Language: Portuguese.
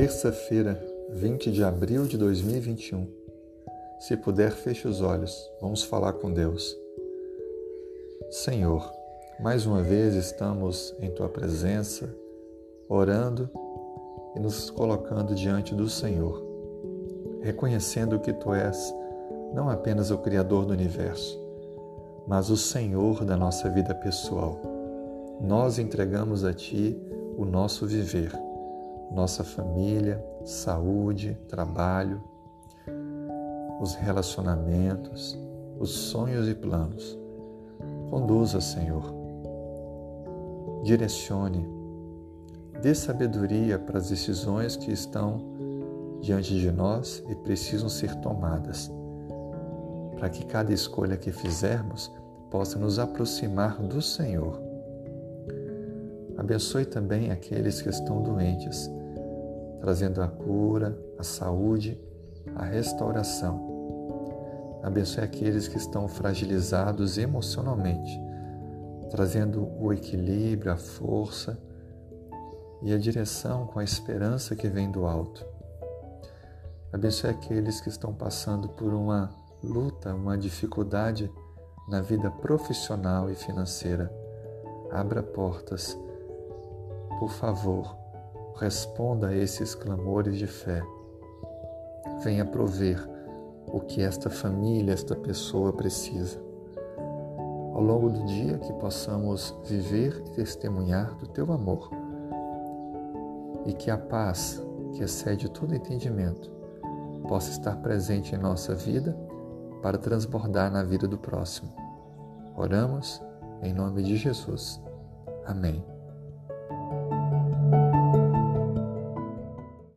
Terça-feira, 20 de abril de 2021. Se puder, feche os olhos. Vamos falar com Deus. Senhor, mais uma vez estamos em tua presença, orando e nos colocando diante do Senhor, reconhecendo que tu és não apenas o Criador do universo, mas o Senhor da nossa vida pessoal. Nós entregamos a Ti o nosso viver nossa família, saúde, trabalho, os relacionamentos, os sonhos e planos. Conduza, Senhor. Direcione. Dê sabedoria para as decisões que estão diante de nós e precisam ser tomadas, para que cada escolha que fizermos possa nos aproximar do Senhor. Abençoe também aqueles que estão doentes trazendo a cura, a saúde, a restauração. Abençoe aqueles que estão fragilizados emocionalmente, trazendo o equilíbrio, a força e a direção com a esperança que vem do alto. Abençoe aqueles que estão passando por uma luta, uma dificuldade na vida profissional e financeira. Abra portas, por favor, responda a esses clamores de fé. Venha prover o que esta família, esta pessoa precisa. Ao longo do dia, que possamos viver e testemunhar do teu amor. E que a paz, que excede todo entendimento, possa estar presente em nossa vida para transbordar na vida do próximo. Oramos em nome de Jesus. Amém.